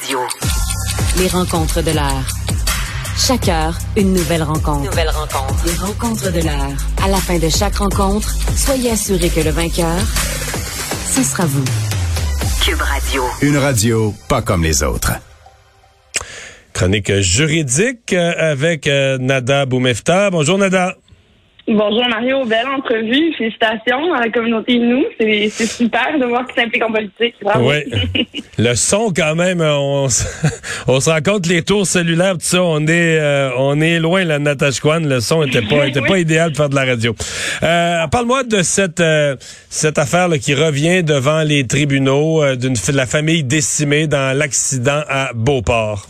Radio. Les rencontres de l'heure. Chaque heure, une nouvelle rencontre. Nouvelle rencontre. Les rencontres de l'heure. À la fin de chaque rencontre, soyez assurés que le vainqueur, ce sera vous. Cube Radio. Une radio pas comme les autres. Chronique juridique euh, avec euh, Nada Boumefta. Bonjour Nada. Bonjour Mario, belle entrevue. Félicitations à la communauté nous. C'est super de voir qu'il s'implique en politique. Bravo. Oui. Le son quand même, on, on se rend compte les tours cellulaires, tout ça, on est euh, on est loin la Natashquan. Le son était pas était pas idéal de faire de la radio. Euh, Parle-moi de cette euh, cette affaire là, qui revient devant les tribunaux euh, d'une f- la famille décimée dans l'accident à Beauport.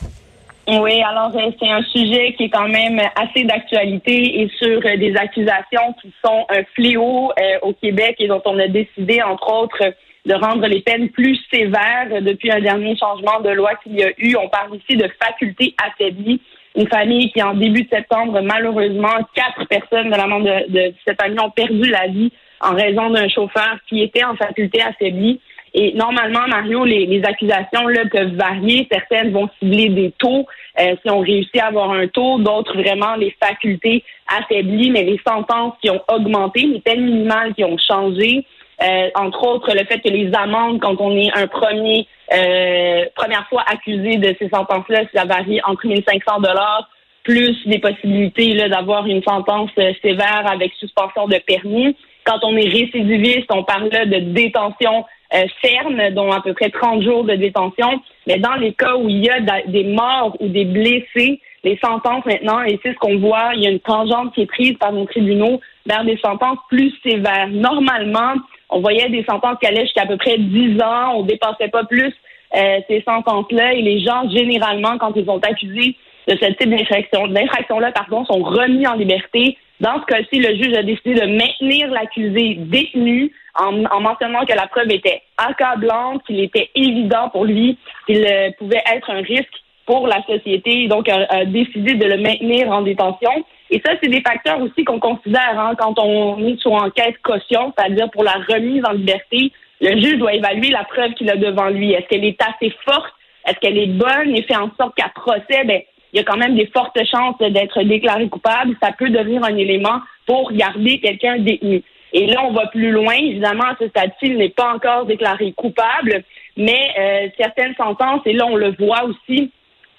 Oui, alors euh, c'est un sujet qui est quand même assez d'actualité et sur euh, des accusations qui sont un fléau euh, au Québec et dont on a décidé, entre autres, de rendre les peines plus sévères depuis un dernier changement de loi qu'il y a eu. On parle ici de faculté affaiblie. Une famille qui, en début de septembre, malheureusement, quatre personnes de la membre de, de cette famille ont perdu la vie en raison d'un chauffeur qui était en faculté affaiblie. Et normalement, Mario, les, les accusations là, peuvent varier. Certaines vont cibler des taux, euh, si on réussit à avoir un taux, d'autres vraiment les facultés affaiblies, mais les sentences qui ont augmenté, les peines minimales qui ont changé. Euh, entre autres, le fait que les amendes, quand on est un premier euh, première fois accusé de ces sentences-là, ça varie entre 1500 dollars plus des possibilités d'avoir une sentence euh, sévère avec suspension de permis. Quand on est récidiviste, on parle de détention euh, ferme, dont à peu près 30 jours de détention. Mais dans les cas où il y a des morts ou des blessés, les sentences maintenant, et c'est ce qu'on voit, il y a une tangente qui est prise par nos tribunaux vers des sentences plus sévères. Normalement, on voyait des sentences qui allaient jusqu'à à peu près 10 ans, on dépassait pas plus euh, ces sentences-là, et les gens, généralement, quand ils sont accusés de ce type d'infraction, d'infraction-là, pardon, sont remis en liberté. Dans ce cas-ci, le juge a décidé de maintenir l'accusé détenu en, en mentionnant que la preuve était accablante, qu'il était évident pour lui qu'il euh, pouvait être un risque pour la société, donc a, a décidé de le maintenir en détention. Et ça, c'est des facteurs aussi qu'on considère hein, quand on est sur enquête caution, c'est-à-dire pour la remise en liberté. Le juge doit évaluer la preuve qu'il a devant lui. Est-ce qu'elle est assez forte? Est-ce qu'elle est bonne? Et fait en sorte qu'à procès, ben, il y a quand même des fortes chances d'être déclaré coupable. Ça peut devenir un élément pour garder quelqu'un détenu. Et là, on va plus loin. Évidemment, à ce stade-ci, il n'est pas encore déclaré coupable, mais euh, certaines sentences, et là, on le voit aussi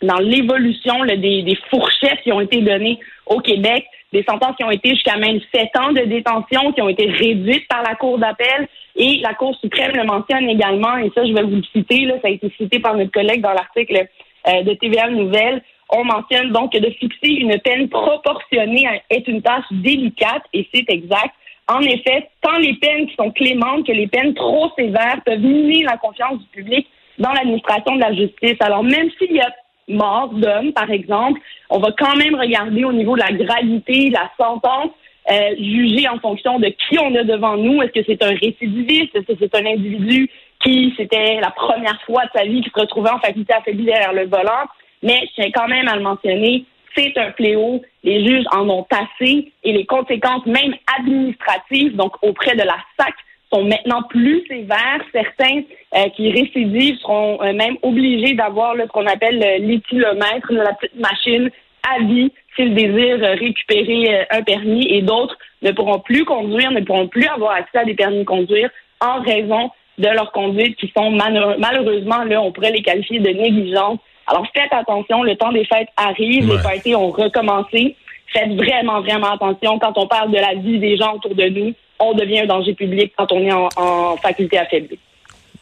dans l'évolution des, des fourchettes qui ont été données au Québec, des sentences qui ont été jusqu'à même sept ans de détention, qui ont été réduites par la Cour d'appel, et la Cour suprême le mentionne également, et ça, je vais vous le citer, là, ça a été cité par notre collègue dans l'article euh, de TVA Nouvelle. On mentionne donc que de fixer une peine proportionnée est une tâche délicate, et c'est exact. En effet, tant les peines qui sont clémentes que les peines trop sévères peuvent miner la confiance du public dans l'administration de la justice. Alors, même s'il y a mort d'homme, par exemple, on va quand même regarder au niveau de la gravité, la sentence, euh, juger en fonction de qui on a devant nous. Est-ce que c'est un récidiviste? Est-ce que c'est un individu qui, c'était la première fois de sa vie, qui se retrouvait en faculté affaiblie derrière le volant? Mais je tiens quand même à le mentionner, c'est un fléau. Les juges en ont assez et les conséquences, même administratives, donc auprès de la SAC, sont maintenant plus sévères. Certains euh, qui récidivent seront euh, même obligés d'avoir ce qu'on appelle euh, l'éthylomètre, la petite machine à vie s'ils désirent récupérer euh, un permis et d'autres ne pourront plus conduire, ne pourront plus avoir accès à des permis de conduire en raison de leur conduite qui sont malheureusement, là, on pourrait les qualifier de négligentes. Alors faites attention, le temps des fêtes arrive, Ouais. les parties ont recommencé. Faites vraiment, vraiment attention quand on parle de la vie des gens autour de nous. On devient un danger public quand on est en, en faculté affaiblie.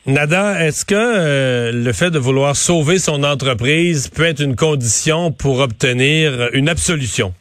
Nada, est-ce que euh, le fait de vouloir sauver son entreprise peut être une condition pour obtenir une absolution?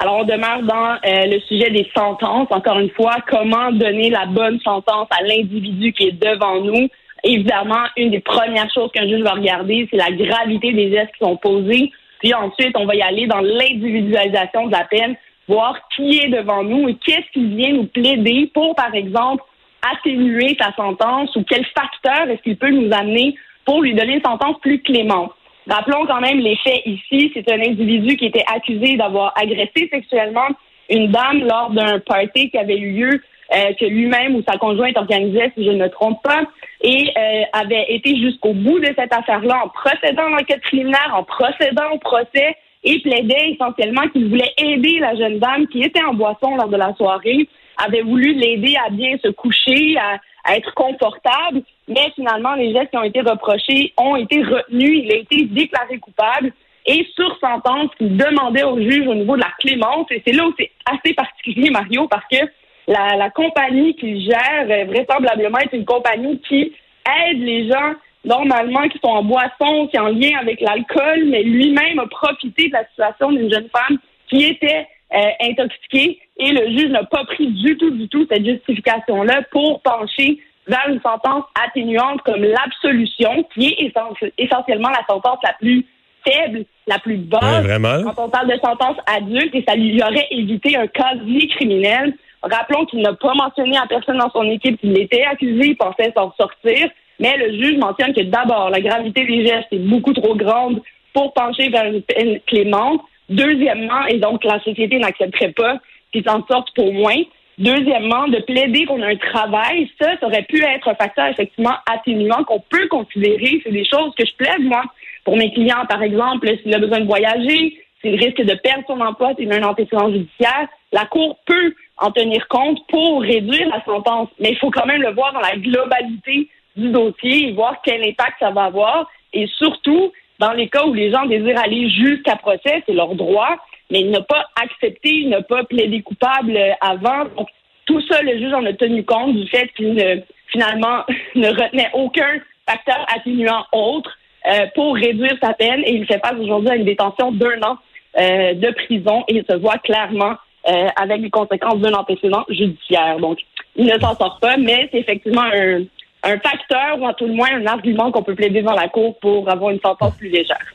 Alors, on demeure dans euh, le sujet des sentences. Encore une fois, comment donner la bonne sentence à l'individu qui est devant nous? Évidemment, une des premières choses qu'un juge va regarder, c'est la gravité des gestes qui sont posés. Puis ensuite, on va y aller dans l'individualisation de la peine, voir qui est devant nous et qu'est-ce qui vient nous plaider pour, par exemple, atténuer sa sentence ou quel facteur est-ce qu'il peut nous amener pour lui donner une sentence plus clémente. Rappelons quand même les faits ici. C'est un individu qui était accusé d'avoir agressé sexuellement une dame lors d'un party qui avait eu lieu, euh, que lui-même ou sa conjointe organisait, si je ne me trompe pas, et euh, avait été jusqu'au bout de cette affaire-là en procédant à l'enquête préliminaire, en procédant au procès et plaidait essentiellement qu'il voulait aider la jeune dame qui était en boisson lors de la soirée, avait voulu l'aider à bien se coucher, à, à être confortable, mais finalement, les gestes qui ont été reprochés ont été retenus. Il a été déclaré coupable et sur sentence qu'il demandait au juge au niveau de la clémence. Et c'est là où c'est assez particulier, Mario, parce que la, la compagnie qu'il gère, euh, vraisemblablement, est une compagnie qui aide les gens normalement qui sont en boisson, qui est en lien avec l'alcool, mais lui-même a profité de la situation d'une jeune femme qui était euh, intoxiquée et le juge n'a pas pris du tout, du tout cette justification-là pour pencher vers une sentence atténuante comme l'absolution, qui est essentiellement la sentence la plus faible, la plus basse. quand on parle de sentence adulte, et ça lui aurait évité un casier criminel. Rappelons qu'il n'a pas mentionné à personne dans son équipe qu'il était accusé, il pensait s'en sortir, mais le juge mentionne que d'abord, la gravité des gestes est beaucoup trop grande pour pencher vers une peine clémente. Deuxièmement, et donc la société n'accepterait pas qu'il s'en sorte pour moins. Deuxièmement, de plaider qu'on a un travail, ça, ça aurait pu être un facteur effectivement atténuant qu'on peut considérer. C'est des choses que je plaide, moi, pour mes clients, par exemple, s'il a besoin de voyager, s'il risque de perdre son emploi, s'il a un antécédent judiciaire, la Cour peut en tenir compte pour réduire la sentence. Mais il faut quand même le voir dans la globalité du dossier et voir quel impact ça va avoir. Et surtout, dans les cas où les gens désirent aller jusqu'à procès, c'est leur droit, mais n'a pas accepté, il n'a pas plaidé coupable avant. Donc, tout ça, le juge en a tenu compte du fait qu'il ne, finalement, ne retenait aucun facteur atténuant autre euh, pour réduire sa peine et il fait face aujourd'hui à une détention d'un an euh, de prison et il se voit clairement euh, avec les conséquences d'un antécédent judiciaire. Donc, il ne s'en sort pas, mais c'est effectivement un, un facteur ou à tout le moins un argument qu'on peut plaider dans la cour pour avoir une sentence plus légère.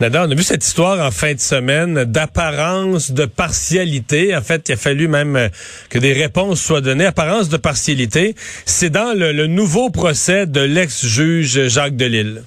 Nada, on a vu cette histoire en fin de semaine d'apparence de partialité. En fait, il a fallu même euh, que des réponses soient données. Apparence de partialité, c'est dans le, nouveau procès de l'ex-juge Jacques Delille.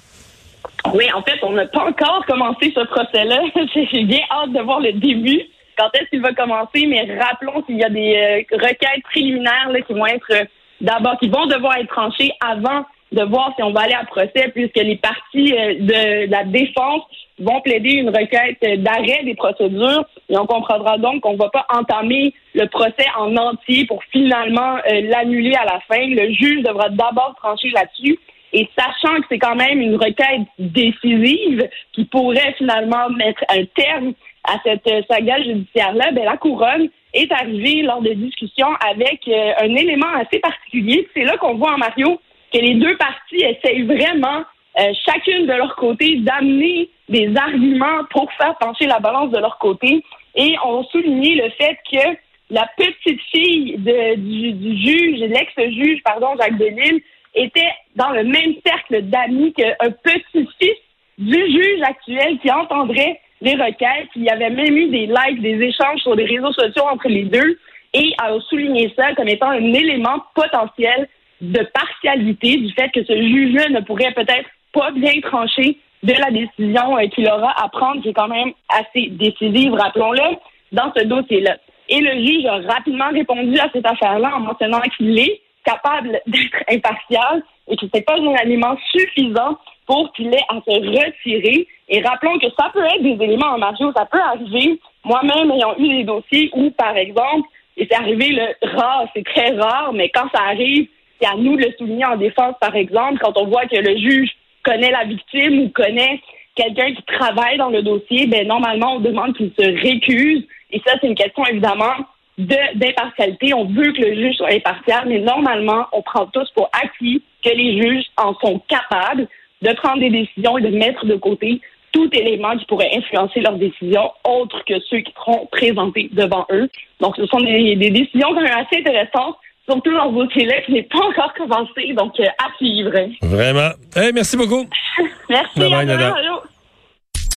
Oui, en fait, on n'a pas encore commencé ce procès-là. J'ai bien hâte de voir le début. Quand est-ce qu'il va commencer? Mais rappelons qu'il y a des euh, requêtes préliminaires qui vont être euh, d'abord, qui vont devoir être tranchées avant de voir si on va aller à procès, puisque les parties de la défense vont plaider une requête d'arrêt des procédures et on comprendra donc qu'on ne va pas entamer le procès en entier pour finalement euh, l'annuler à la fin. Le juge devra d'abord trancher là-dessus. Et sachant que c'est quand même une requête décisive qui pourrait finalement mettre un terme à cette euh, saga judiciaire-là, ben, la couronne est arrivée lors des discussions avec euh, un élément assez particulier. C'est là qu'on voit en Mario que les deux parties essayent vraiment euh, chacune de leur côté, d'amener des arguments pour faire pencher la balance de leur côté. Et on souligné le fait que la petite fille du, juge, l'ex-juge, pardon, Jacques Delisle, était dans le même cercle d'amis qu'un petit-fils du juge actuel qui entendrait les requêtes. Il y avait même eu des likes, des échanges sur les réseaux sociaux entre les deux et a souligné ça comme étant un élément potentiel de partialité du fait que ce juge-là ne pourrait peut-être pas bien tranché de la décision euh, qu'il aura à prendre, qui est quand même assez décisive, rappelons-le, dans ce dossier-là. Et le juge a rapidement répondu à cette affaire-là en mentionnant qu'il est capable d'être impartial et que c'est pas un élément suffisant pour qu'il ait à se retirer. Et rappelons que ça peut être des éléments en marge, ça peut arriver. Moi-même ayant eu des dossiers où, par exemple, et c'est arrivé le rare, c'est très rare, mais quand ça arrive, c'est à nous de le souligner en défense, par exemple, quand on voit que le juge connaît la victime ou connaît quelqu'un qui travaille dans le dossier, ben normalement, on demande qu'il se récuse. Et ça, c'est une question, évidemment, d'impartialité. On veut que le juge soit impartial, mais normalement, on prend tous pour acquis que les juges en sont capables de prendre des décisions et de mettre de côté tout élément qui pourrait influencer leurs décisions, autre que ceux qui seront présentés devant eux. Donc, ce sont des, des décisions quand même assez intéressantes surtout dans ce dossier-là qui n'est pas encore commencé, donc euh, à suivre. Vraiment. Hey, merci beaucoup. Merci. Bye bye.